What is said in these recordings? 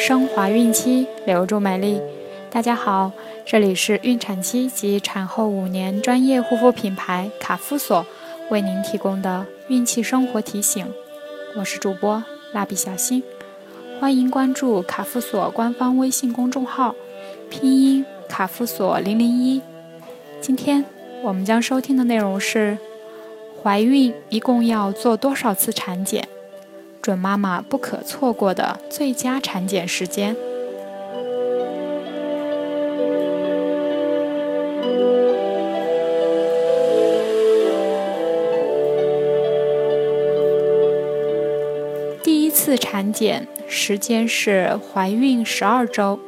升华孕期，留住美丽。大家好，这里是孕产期及产后五年专业护肤品牌卡夫索为您提供的孕期生活提醒。我是主播蜡笔小新，欢迎关注卡夫索官方微信公众号，拼音卡夫索零零一。今天我们将收听的内容是：怀孕一共要做多少次产检？准妈妈不可错过的最佳产检时间。第一次产检时间是怀孕十二周，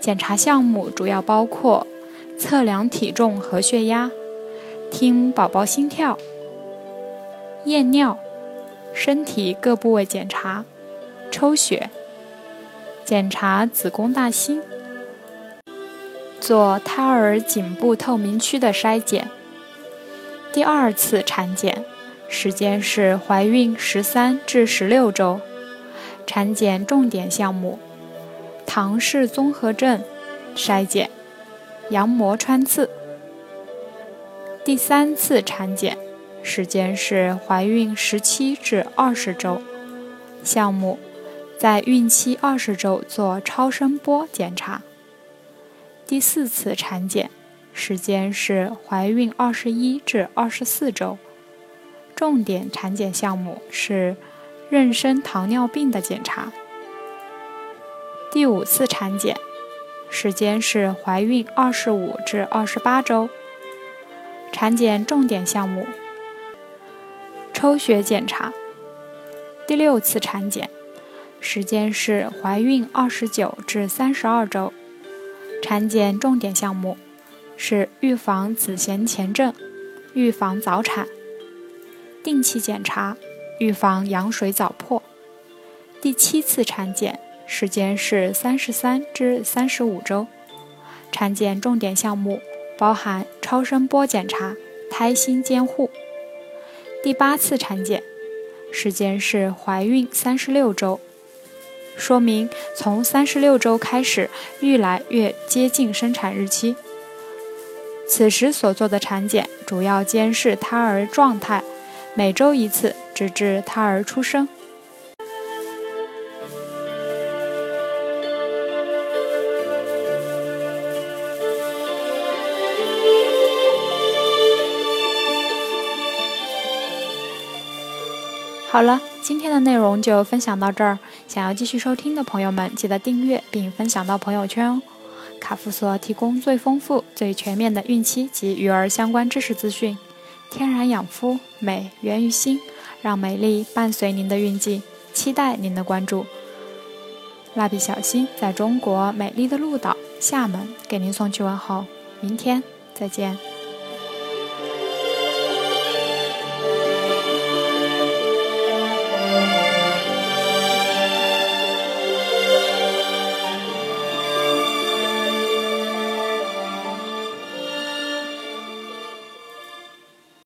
检查项目主要包括测量体重和血压、听宝宝心跳、验尿。身体各部位检查、抽血、检查子宫大心、做胎儿颈部透明区的筛检。第二次产检时间是怀孕十三至十六周，产检重点项目：唐氏综合症筛检、羊膜穿刺。第三次产检。时间是怀孕十七至二十周，项目在孕期二十周做超声波检查。第四次产检时间是怀孕二十一至二十四周，重点产检项目是妊娠糖尿病的检查。第五次产检时间是怀孕二十五至二十八周，产检重点项目。抽血检查，第六次产检时间是怀孕二十九至三十二周，产检重点项目是预防子痫前症、预防早产、定期检查、预防羊水早破。第七次产检时间是三十三至三十五周，产检重点项目包含超声波检查、胎心监护。第八次产检时间是怀孕三十六周，说明从三十六周开始愈来越接近生产日期。此时所做的产检主要监视胎儿状态，每周一次，直至胎儿出生。好了，今天的内容就分享到这儿。想要继续收听的朋友们，记得订阅并分享到朋友圈哦。卡夫索提供最丰富、最全面的孕期及育儿相关知识资讯，天然养肤，美源于心，让美丽伴随您的孕期，期待您的关注。蜡笔小新在中国美丽的鹭岛厦门给您送去问候，明天再见。